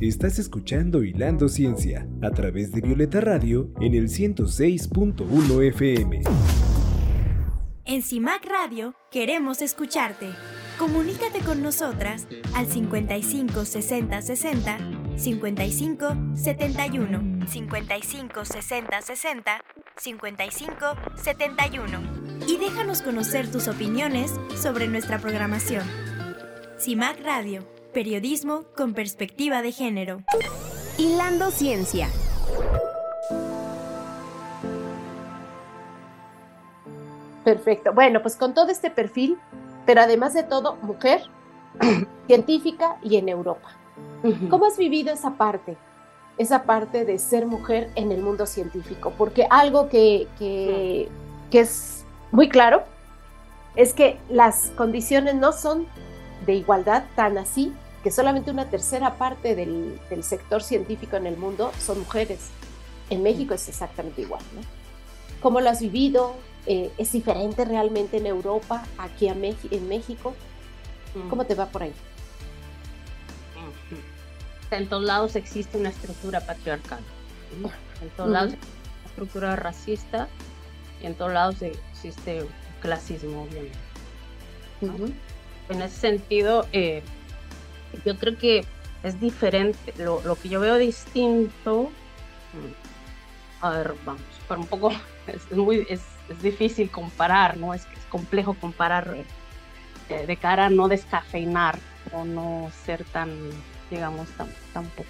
Estás escuchando Hilando Ciencia a través de Violeta Radio en el 106.1 FM. En CIMAC Radio queremos escucharte. Comunícate con nosotras al 55 60 60 55 71 55 60 60 55 71 y déjanos conocer tus opiniones sobre nuestra programación. CIMAC Radio, periodismo con perspectiva de género. Hilando Ciencia. Perfecto. Bueno, pues con todo este perfil, pero además de todo, mujer, científica y en Europa. ¿Cómo has vivido esa parte? Esa parte de ser mujer en el mundo científico. Porque algo que, que, es muy claro es que las condiciones no son de igualdad tan así, que solamente una tercera parte del, del sector científico en el mundo son mujeres. En México es exactamente igual. ¿no? ¿Cómo lo has vivido? Eh, ¿Es diferente realmente en Europa, aquí en México? ¿Cómo te va por ahí? En todos lados existe una estructura patriarcal. En todos lados existe una estructura racista y en todos lados existe clasismo, obviamente. En ese sentido, eh, yo creo que es diferente. Lo, lo, que yo veo distinto. A ver, vamos, para un poco. Es, muy, es, es, difícil comparar, ¿no? Es, es complejo comparar eh, de cara a no descafeinar o no ser tan digamos, tampoco...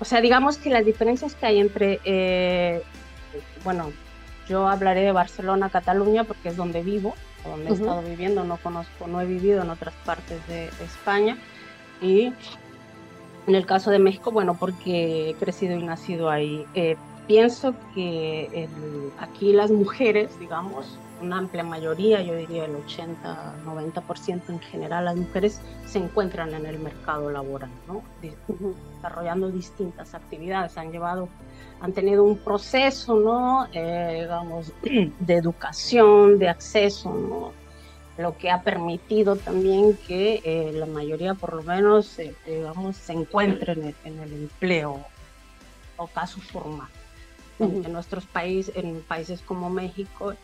O sea, digamos que las diferencias que hay entre, eh, bueno, yo hablaré de Barcelona, Cataluña, porque es donde vivo, donde he estado viviendo, no conozco, no he vivido en otras partes de, España. Y en el caso de México, bueno, porque he crecido y nacido ahí. Eh, pienso que aquí las mujeres, digamos, una amplia mayoría, yo diría el 80-90% en general, las mujeres se encuentran en el mercado laboral, ¿no? desarrollando distintas actividades, han llevado, han tenido un proceso, ¿no? Eh, digamos, de educación, de acceso, ¿no? lo que ha permitido también que eh, la mayoría, por lo menos, eh, digamos, se encuentre en el, en el empleo o caso formal. En nuestros países, en países como México,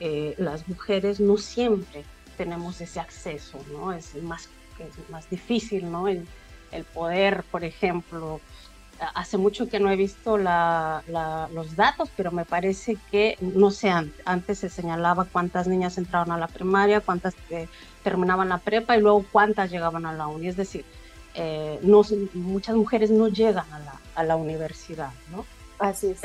eh, las mujeres no siempre tenemos ese acceso, ¿no? Es más, es más difícil, ¿no? El, el, poder, por ejemplo, hace mucho que no he visto la, los datos, pero me parece que, no sé, antes se señalaba cuántas niñas entraban a la primaria, cuántas eh, terminaban la prepa y luego cuántas llegaban a la uni. Es decir, eh, no, muchas mujeres no llegan a la, a la universidad, ¿no? Así es.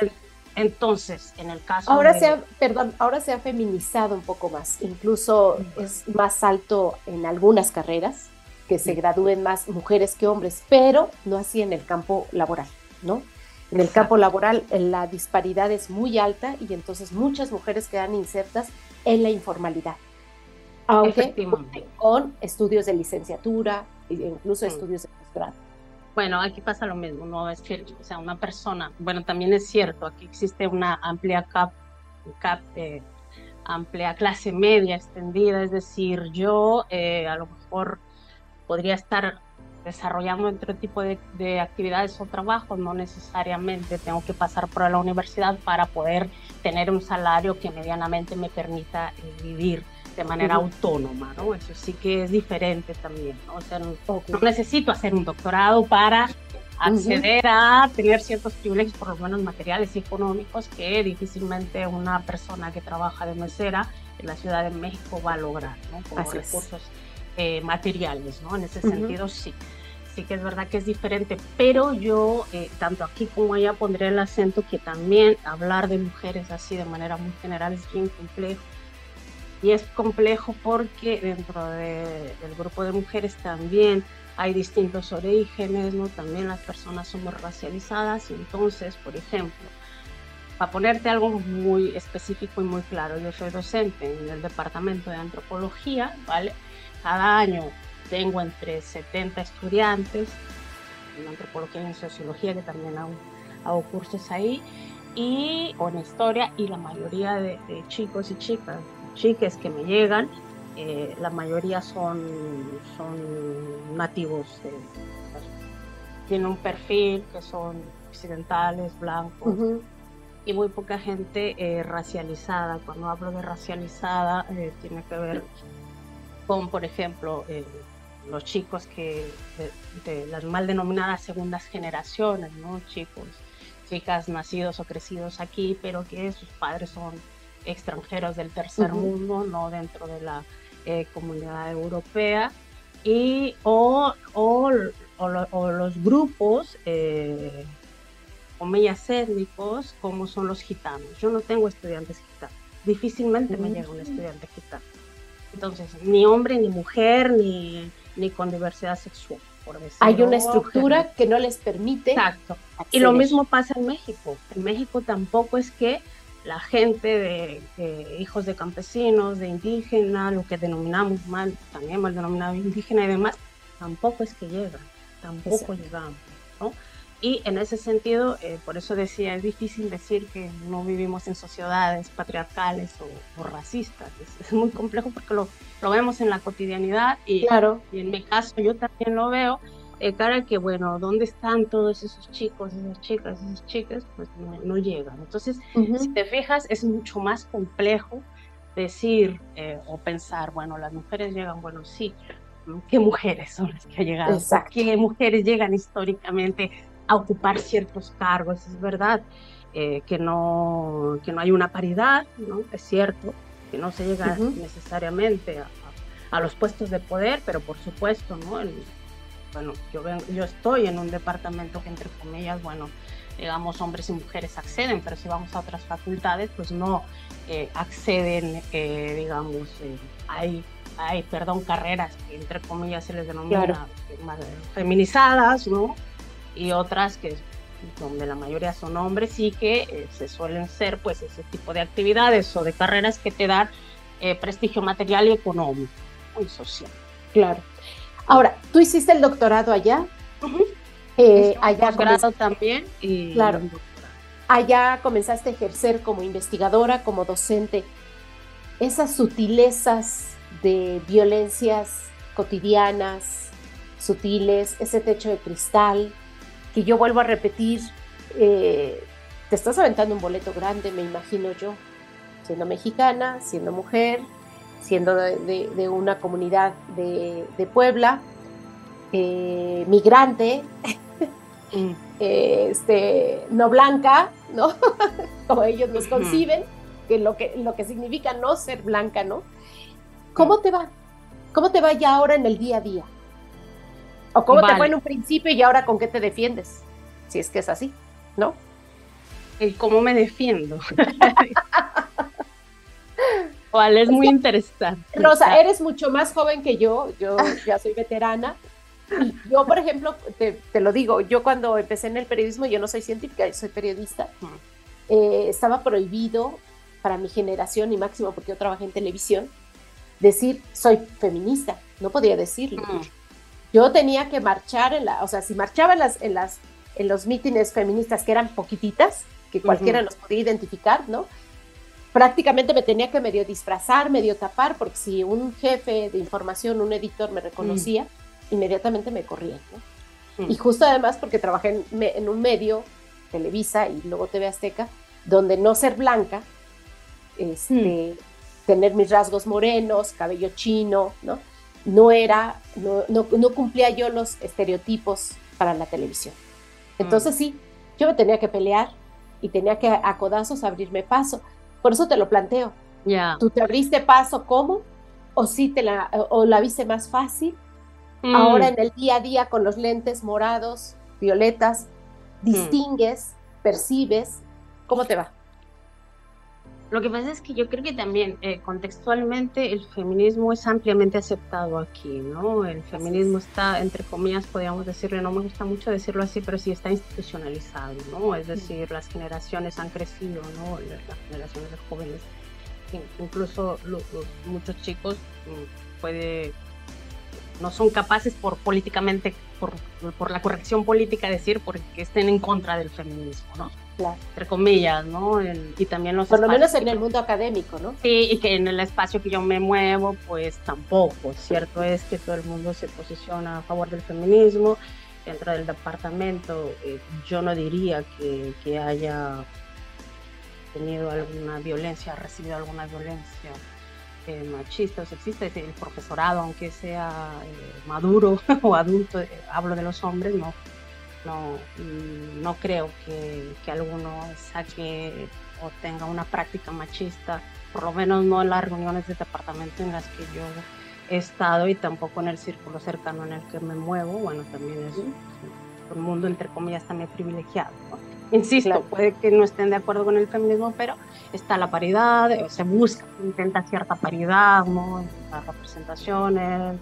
Entonces, en el caso ahora se ha, perdón, ahora se ha feminizado un poco más, incluso es más alto en algunas carreras que se gradúen más mujeres que hombres, pero no así en el campo laboral, ¿no? En el campo laboral la disparidad es muy alta y entonces muchas mujeres quedan insertas en la informalidad. Aunque con estudios de licenciatura e incluso estudios de posgrado. Bueno, aquí pasa lo mismo, no es que, o sea, una persona, bueno, también es cierto, aquí existe una amplia cap, cap eh, amplia clase media extendida, es decir, yo eh, a lo mejor podría estar desarrollando otro tipo de, de, actividades o trabajos, no necesariamente tengo que pasar por la universidad para poder tener un salario que medianamente me permita eh, vivir de manera autónoma, ¿no? Eso sí que es diferente también, ¿no? O sea, no, necesito hacer un doctorado para acceder a tener ciertos privilegios, por lo menos materiales y económicos, que difícilmente una persona que trabaja de mesera en la Ciudad de México va a lograr, ¿no? Como recursos eh, materiales, ¿no? En ese sentido, sí. Sí que es verdad que es diferente, pero yo, eh, tanto aquí como allá, pondré el acento que también hablar de mujeres así de manera muy general es bien complejo y es complejo porque dentro del grupo de mujeres también hay distintos orígenes, ¿no? También las personas somos racializadas entonces, por ejemplo, para ponerte algo muy específico y muy claro, yo soy docente en el departamento de antropología, ¿vale? Cada año tengo entre 70 estudiantes en antropología y en sociología, que también hago, cursos ahí, y con historia, y la mayoría de chicos y chicas chiques que me llegan eh, la mayoría son, son nativos, tienen un perfil que son occidentales, blancos, y muy poca gente eh, racializada. Cuando hablo de racializada, eh, tiene que ver con, por ejemplo, los chicos que de, las mal denominadas segundas generaciones, ¿no? Chicos, chicas nacidos o crecidos aquí, pero que sus padres son extranjeros del tercer mundo, no dentro de la eh, comunidad europea, y, o, o, o, los grupos, eh, comillas étnicos, como son los gitanos. Yo no tengo estudiantes gitanos, difícilmente me llega un estudiante gitano. Entonces, ni hombre, ni mujer, ni, ni con diversidad sexual. Por Hay una estructura que no les permite. Exacto. Y lo mismo pasa en México. En México tampoco es que la gente de, hijos de campesinos, de indígenas, lo que denominamos mal, también mal denominado indígena y demás, tampoco es que llegan, tampoco llegamos, ¿no? Y en ese sentido, eh, por eso decía, es difícil decir que no vivimos en sociedades patriarcales o, racistas. Es, muy complejo porque lo, lo, vemos en la cotidianidad y, claro. y en mi caso yo también lo veo eh, cara que, bueno, ¿dónde están todos esos chicos, esas chicas, esas chicas? Pues no, llegan. Entonces, si te fijas, es mucho más complejo decir eh, o pensar, bueno, las mujeres llegan, bueno, sí, ¿qué mujeres son las que han llegado? ¿Qué mujeres llegan históricamente a ocupar ciertos cargos? Es verdad eh, que, no, que no hay una paridad, ¿no? Es cierto que no se llega necesariamente a, a, los puestos de poder, pero por supuesto, ¿no? Bueno, yo, yo estoy en un departamento que entre comillas, bueno, digamos, hombres y mujeres acceden, pero si vamos a otras facultades, pues no eh, acceden, eh, digamos, eh, hay, hay, perdón, carreras que entre comillas se les denomina más feminizadas, ¿no? Y otras que donde la mayoría son hombres y que se suelen ser pues ese tipo de actividades o de carreras que te dan prestigio material y económico y social. Claro. Ahora, tú hiciste el doctorado allá. Eh, allá doctorado también. Y claro. Allá comenzaste a ejercer como investigadora, como docente. Esas sutilezas de violencias cotidianas, sutiles, ese techo de cristal, que yo vuelvo a repetir, eh, te estás aventando un boleto grande, me imagino yo, siendo mexicana, siendo mujer, siendo de, una comunidad de, Puebla, eh, migrante, mm. este, no blanca, ¿no? Como ellos nos conciben, que lo, que lo que significa no ser blanca, ¿no? ¿Cómo te va? ¿Cómo te va ya ahora en el día a día? ¿O cómo te fue en un principio y ahora con qué te defiendes? Si es que es así, ¿no? El cómo me defiendo. cual es muy interesante. Rosa, eres mucho más joven que yo, yo ya soy veterana. yo, por ejemplo, te, lo digo, yo cuando empecé en el periodismo, yo no soy científica, soy periodista, eh, estaba prohibido para mi generación y máximo porque yo trabajé en televisión, decir soy feminista, no podía decirlo. Yo tenía que marchar en la, o sea, si marchaba en las, en las, en los mítines feministas que eran poquititas, que cualquiera nos podía identificar, ¿no? Prácticamente me tenía que medio disfrazar, medio tapar, porque si un jefe de información, un editor me reconocía, mm. inmediatamente me corría. Mm. Y justo además porque trabajé en, un medio, Televisa y luego TV Azteca, donde no ser blanca, este, mm. tener mis rasgos morenos, cabello chino, ¿no? No era, no, no, cumplía yo los estereotipos para la televisión. Entonces sí, yo me tenía que pelear y tenía que a codazos abrirme paso. Por eso te lo planteo. Ya. ¿Tú te abriste paso cómo? ¿O sí te la, o la viste más fácil? Mm. Ahora en el día a día con los lentes morados, violetas, mm. distingues, percibes. ¿Cómo te va? Lo que pasa es que yo creo que también eh, contextualmente el feminismo es ampliamente aceptado aquí, ¿no? El feminismo está, entre comillas, podríamos decirle, no me gusta mucho decirlo así, pero sí está institucionalizado, ¿no? Es decir, las generaciones han crecido, ¿no? Las generaciones de jóvenes, incluso muchos chicos mm, puede, no son capaces por políticamente, por, por la corrección política decir porque estén en contra del feminismo, ¿no? Entre comillas, ¿no? y también los Por lo menos en el mundo académico, ¿no? Sí, y que en el espacio que yo me muevo, pues tampoco. Cierto es que todo el mundo se posiciona a favor del feminismo. Dentro del departamento, eh, yo no diría que, que haya tenido alguna violencia, recibido alguna violencia eh, machista o sexista, el profesorado, aunque sea eh, maduro o adulto, eh, hablo de los hombres, no, no, mm, no creo que, que, alguno saque o tenga una práctica machista, por lo menos no en las reuniones de departamento en las que yo he estado y tampoco en el círculo cercano en el que me muevo, bueno, también es un mundo entre comillas también privilegiado. Insisto, puede que no estén de acuerdo con el feminismo, pero está la paridad, se busca, intenta cierta paridad, ¿no? las representaciones,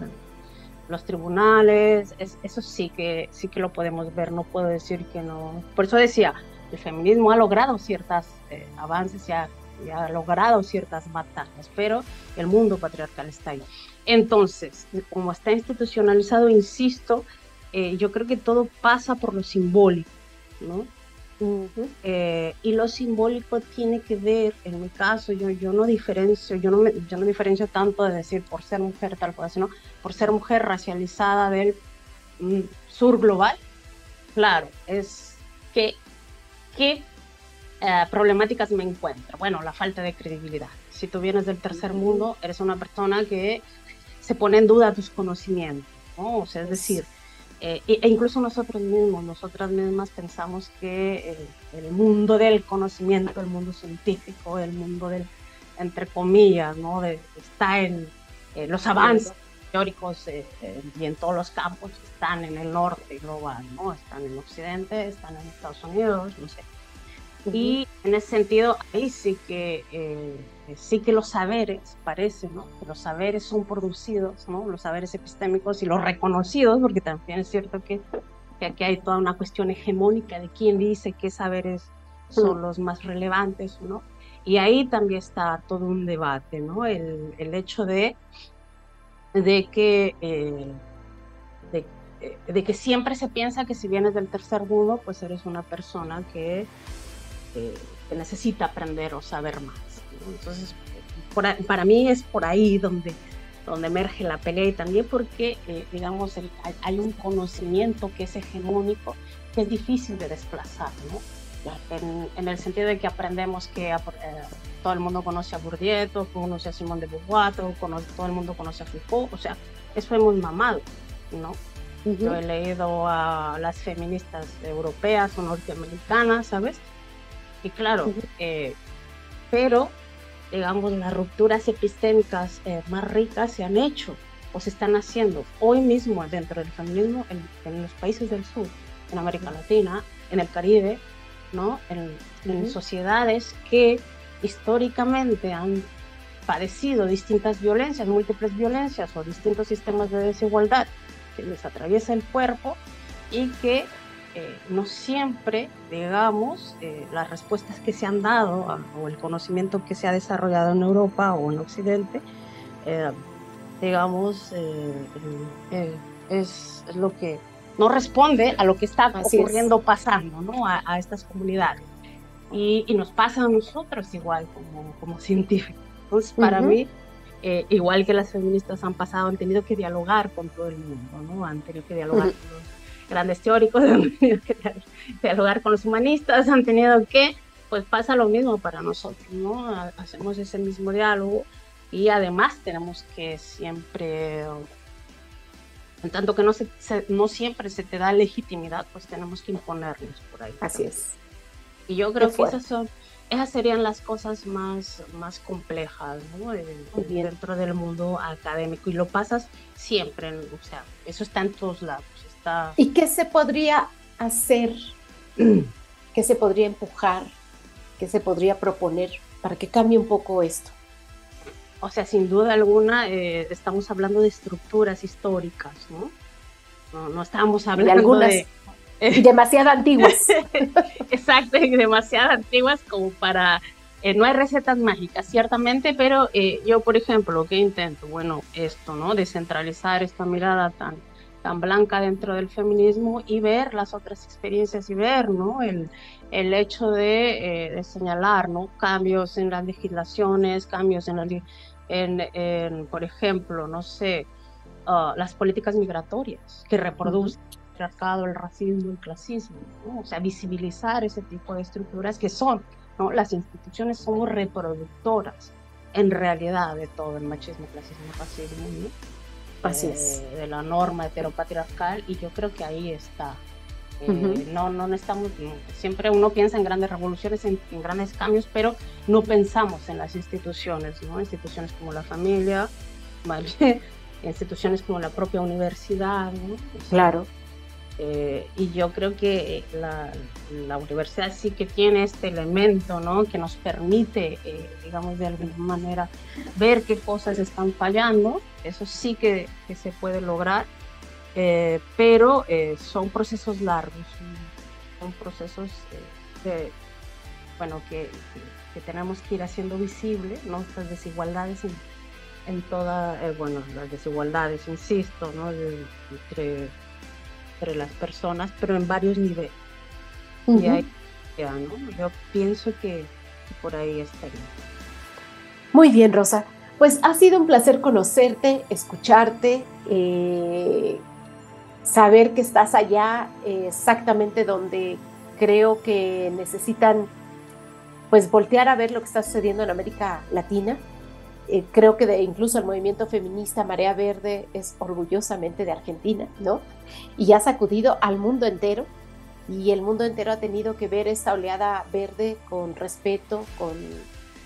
los tribunales, eso sí que, sí que lo podemos ver, no puedo decir que no. Por eso decía, el feminismo ha logrado ciertos eh, avances y ha, ha, logrado ciertas batallas, pero el mundo patriarcal está ahí. Entonces, como está institucionalizado, insisto, eh, yo creo que todo pasa por lo simbólico, ¿no? Eh, y lo simbólico tiene que ver, en mi caso, yo, yo no diferencio, yo no, me, yo no diferencio tanto de decir por ser mujer tal cosa, sino por ser mujer racializada del mm, sur global. Claro, es que, qué eh, problemáticas me encuentro. Bueno, la falta de credibilidad. Si tú vienes del tercer mundo, eres una persona que se pone en duda tus conocimientos, ¿no? O sea, es decir, eh, e incluso nosotros mismos, nosotras mismas pensamos que el, mundo del conocimiento, el mundo científico, el mundo del, entre comillas, ¿no? De, está en los avances teóricos eh, eh, y en todos los campos están en el norte global, ¿no? Están en Occidente, están en Estados Unidos, no sé. Y en ese sentido, ahí sí que, eh, sí que los saberes, parece, ¿no? Que los saberes son producidos, ¿no? Los saberes epistémicos y los reconocidos, porque también es cierto que, que aquí hay toda una cuestión hegemónica de quién dice qué saberes son los más relevantes, ¿no? Y ahí también está todo un debate, ¿no? El, el hecho de, de que... Eh, de, de que siempre se piensa que si vienes del tercer mundo, pues eres una persona que que, necesita aprender o saber más. Entonces, para mí es por ahí donde, donde emerge la pelea y también porque, eh, digamos, hay, un conocimiento que es hegemónico que es difícil de desplazar, ¿no? En, el sentido de que aprendemos que eh, todo el mundo conoce a Bourdieu, conoce a Simón de Beauvoir, todo, el mundo conoce a Foucault, o sea, eso hemos mamado, ¿no? Yo he leído a las feministas europeas o norteamericanas, ¿sabes? Y claro, eh, pero digamos las rupturas epistémicas eh, más ricas se han hecho o se están haciendo hoy mismo dentro del feminismo en, los países del sur, en América Latina, en el Caribe, ¿no? en, sociedades que históricamente han padecido distintas violencias, múltiples violencias o distintos sistemas de desigualdad que les atraviesa el cuerpo y que eh, no siempre, digamos, eh, las respuestas que se han dado o el conocimiento que se ha desarrollado en Europa o en Occidente, eh, digamos, es, lo que no responde a lo que está ocurriendo, pasando ¿no? a, estas comunidades. Y, nos pasa a nosotros igual como, como científicos. Entonces, para mí, igual que las feministas han pasado, han tenido que dialogar con todo el mundo, ¿no? Han tenido que dialogar con los grandes teóricos han tenido que dialogar con los humanistas, han tenido que, pues pasa lo mismo para nosotros, ¿no? Hacemos ese mismo diálogo y además tenemos que siempre, en tanto que no, se, no siempre se te da legitimidad, pues tenemos que imponernos por ahí. Así es. Y yo creo que esas son esas serían las cosas más, más complejas ¿no? dentro del mundo académico y lo pasas siempre, o sea, eso está en todos lados. ¿Y qué se podría hacer? ¿Qué se podría empujar? ¿Qué se podría proponer para que cambie un poco esto? O sea, sin duda alguna, eh, estamos hablando de estructuras históricas, ¿no? No, estamos hablando de... Algunas demasiado antiguas. Exacto, demasiado antiguas como para... Eh, no hay recetas mágicas, ciertamente, pero eh, yo, por ejemplo, lo que intento, bueno, esto, ¿no? Descentralizar esta mirada tan tan blanca dentro del feminismo y ver las otras experiencias y ver ¿no? el, el hecho de, eh, de señalar ¿no? cambios en las legislaciones, cambios en, la, en, en por ejemplo, no sé, uh, las políticas migratorias que reproducen el patriarcado, el racismo, el clasismo, ¿no? o sea, visibilizar ese tipo de estructuras que son, ¿no? las instituciones somos reproductoras en realidad de todo el machismo, clasismo, racismo, ¿no? Así es. Eh, de la norma heteropatriarcal y yo creo que ahí está. Eh, no, no necesitamos, siempre uno piensa en grandes revoluciones, en, en, grandes cambios, pero no pensamos en las instituciones, ¿no? Instituciones como la familia, ¿vale? instituciones como la propia universidad, ¿no? O sea, claro. Eh, y yo creo que la, la, universidad sí que tiene este elemento, ¿no? Que nos permite, eh, digamos, de alguna manera ver qué cosas están fallando. Eso sí que, que se puede lograr, eh, pero son procesos largos, son procesos de, bueno, que, que, tenemos que ir haciendo visible, ¿no? Estas desigualdades en, en todas, bueno, las desigualdades, insisto, ¿no? De, entre entre las personas, pero en varios niveles. Uh -huh. Y ahí, ya, ¿no? Yo pienso que, por ahí estaría. Muy bien, Rosa. Pues ha sido un placer conocerte, escucharte, eh, saber que estás allá eh, exactamente donde creo que necesitan pues voltear a ver lo que está sucediendo en América Latina. Eh, creo que de, incluso el movimiento feminista Marea Verde es orgullosamente de Argentina, ¿no? Y ha sacudido al mundo entero y el mundo entero ha tenido que ver esta oleada verde con respeto, con,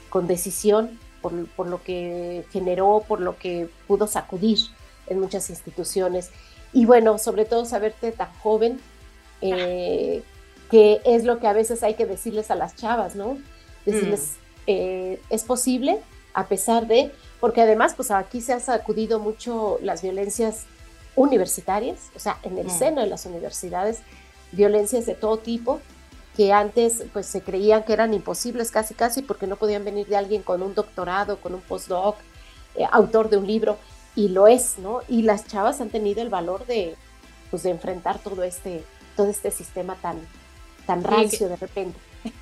con decisión, por, por, lo que generó, por lo que pudo sacudir en muchas instituciones. Y bueno, sobre todo saberte tan joven, eh, que es lo que a veces hay que decirles a las chavas, ¿no? Decirles, mm. eh, es posible, a pesar de, porque además, pues aquí se ha sacudido mucho las violencias universitarias, o sea, en el mm. seno de las universidades, violencias de todo tipo, que antes pues se creían que eran imposibles casi casi porque no podían venir de alguien con un doctorado, con un postdoc, eh, autor de un libro, y lo es, ¿no? Y las chavas han tenido el valor de, pues, de enfrentar todo este, todo este sistema tan, tan rancio de repente.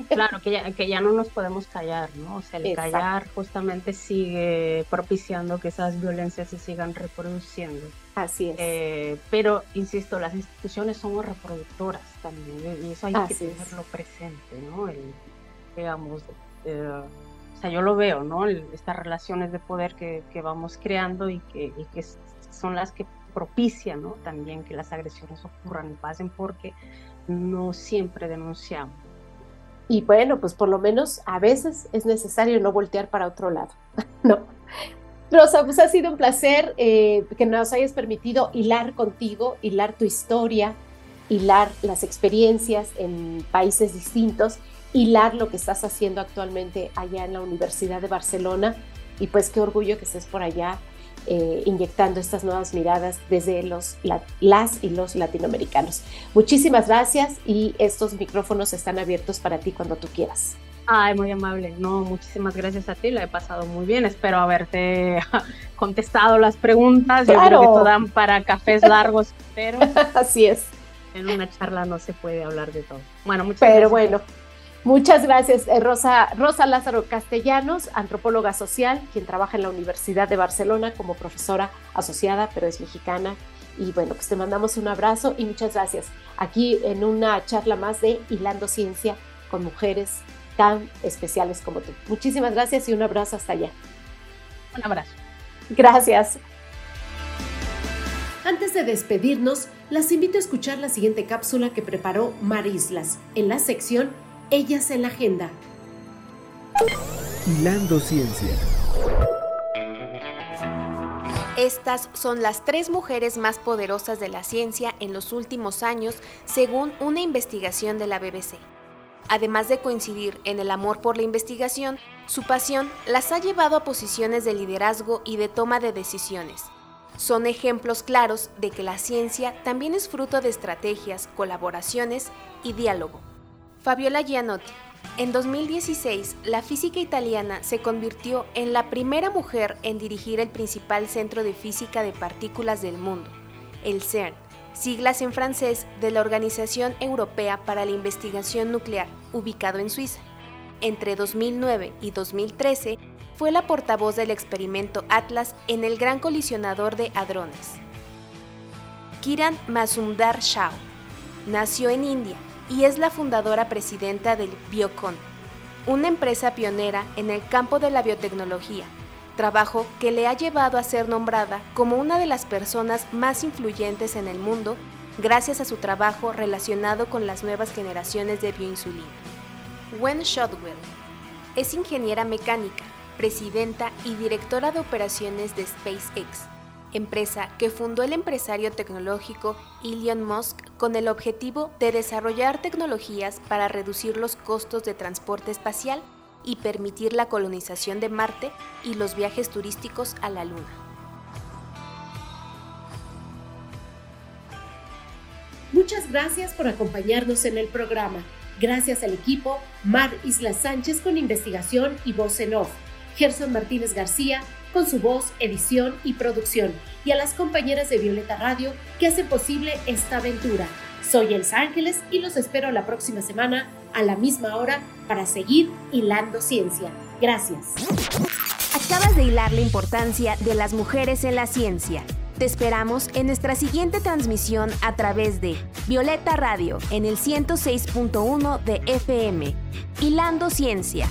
Claro, que ya, que ya no nos podemos callar, ¿no? O sea, el Exacto. callar justamente sigue propiciando que esas violencias se sigan reproduciendo. Así es. Eh, pero, insisto, las instituciones somos reproductoras también, y eso hay Así que tenerlo es. presente, ¿no? El, digamos, eh, o sea, yo lo veo, ¿no? El, estas relaciones de poder que, que vamos creando y que, y que son las que propician, ¿no? También que las agresiones ocurran y pasen porque no siempre denunciamos. Y bueno, pues por lo menos a veces es necesario no voltear para otro lado, ¿no? Rosa, pues ha sido un placer eh, que nos hayas permitido hilar contigo, hilar tu historia, hilar las experiencias en países distintos, hilar lo que estás haciendo actualmente allá en la Universidad de Barcelona. Y pues qué orgullo que estés por allá eh, inyectando estas nuevas miradas desde los, la, las y los latinoamericanos. Muchísimas gracias y estos micrófonos están abiertos para ti cuando tú quieras. Ay, muy amable. No, muchísimas gracias a ti. La he pasado muy bien. Espero haberte contestado las preguntas. Claro. Yo creo que esto dan para cafés largos, pero así es. En una charla no se puede hablar de todo. Bueno, muchas pero gracias. bueno. Muchas gracias, eh, Rosa, Rosa Lázaro Castellanos, antropóloga social, quien trabaja en la Universidad de Barcelona como profesora asociada, pero es mexicana. Y bueno, pues te mandamos un abrazo y muchas gracias. Aquí en una charla más de Hilando Ciencia con mujeres tan especiales como tú. Muchísimas gracias y un abrazo hasta allá. Un abrazo. Gracias. Antes de despedirnos, las invito a escuchar la siguiente cápsula que preparó Mar Islas en la sección Ellas en la Agenda. Hilando Ciencia. Estas son las tres mujeres más poderosas de la ciencia en los últimos años, según una investigación de la BBC. Además de coincidir en el amor por la investigación, su pasión las ha llevado a posiciones de liderazgo y de toma de decisiones. Son ejemplos claros de que la ciencia también es fruto de estrategias, colaboraciones y diálogo. Fabiola Gianotti. En 2016, la física italiana se convirtió en la primera mujer en dirigir el principal centro de física de partículas del mundo, el CERN, siglas en francés de la Organización Europea para la Investigación Nuclear, ubicado en Suiza. Entre 2009 y 2013 fue la portavoz del experimento Atlas en el Gran Colisionador de Hadrones. Kiran Mazumdar Shah nació en India y es la fundadora presidenta del Biocon, una empresa pionera en el campo de la biotecnología, trabajo que le ha llevado a ser nombrada como una de las personas más influyentes en el mundo gracias a su trabajo relacionado con las nuevas generaciones de bioinsulina. Wen Shotwell es ingeniera mecánica, presidenta y directora de operaciones de SpaceX, empresa que fundó el empresario tecnológico Elon Musk con el objetivo de desarrollar tecnologías para reducir los costos de transporte espacial y permitir la colonización de Marte y los viajes turísticos a la Luna. Muchas gracias por acompañarnos en el programa. Gracias al equipo Mar Isla Sánchez con investigación y voz en off, Gerson Martínez García con su voz, edición y producción, y a las compañeras de Violeta Radio que hacen posible esta aventura. Soy Elsa Ángeles y los espero la próxima semana a la misma hora para seguir hilando ciencia. Gracias. Acabas de hilar la importancia de las mujeres en la ciencia. Te esperamos en nuestra siguiente transmisión a través de Violeta Radio en el 106.1 de FM. Hilando Ciencia.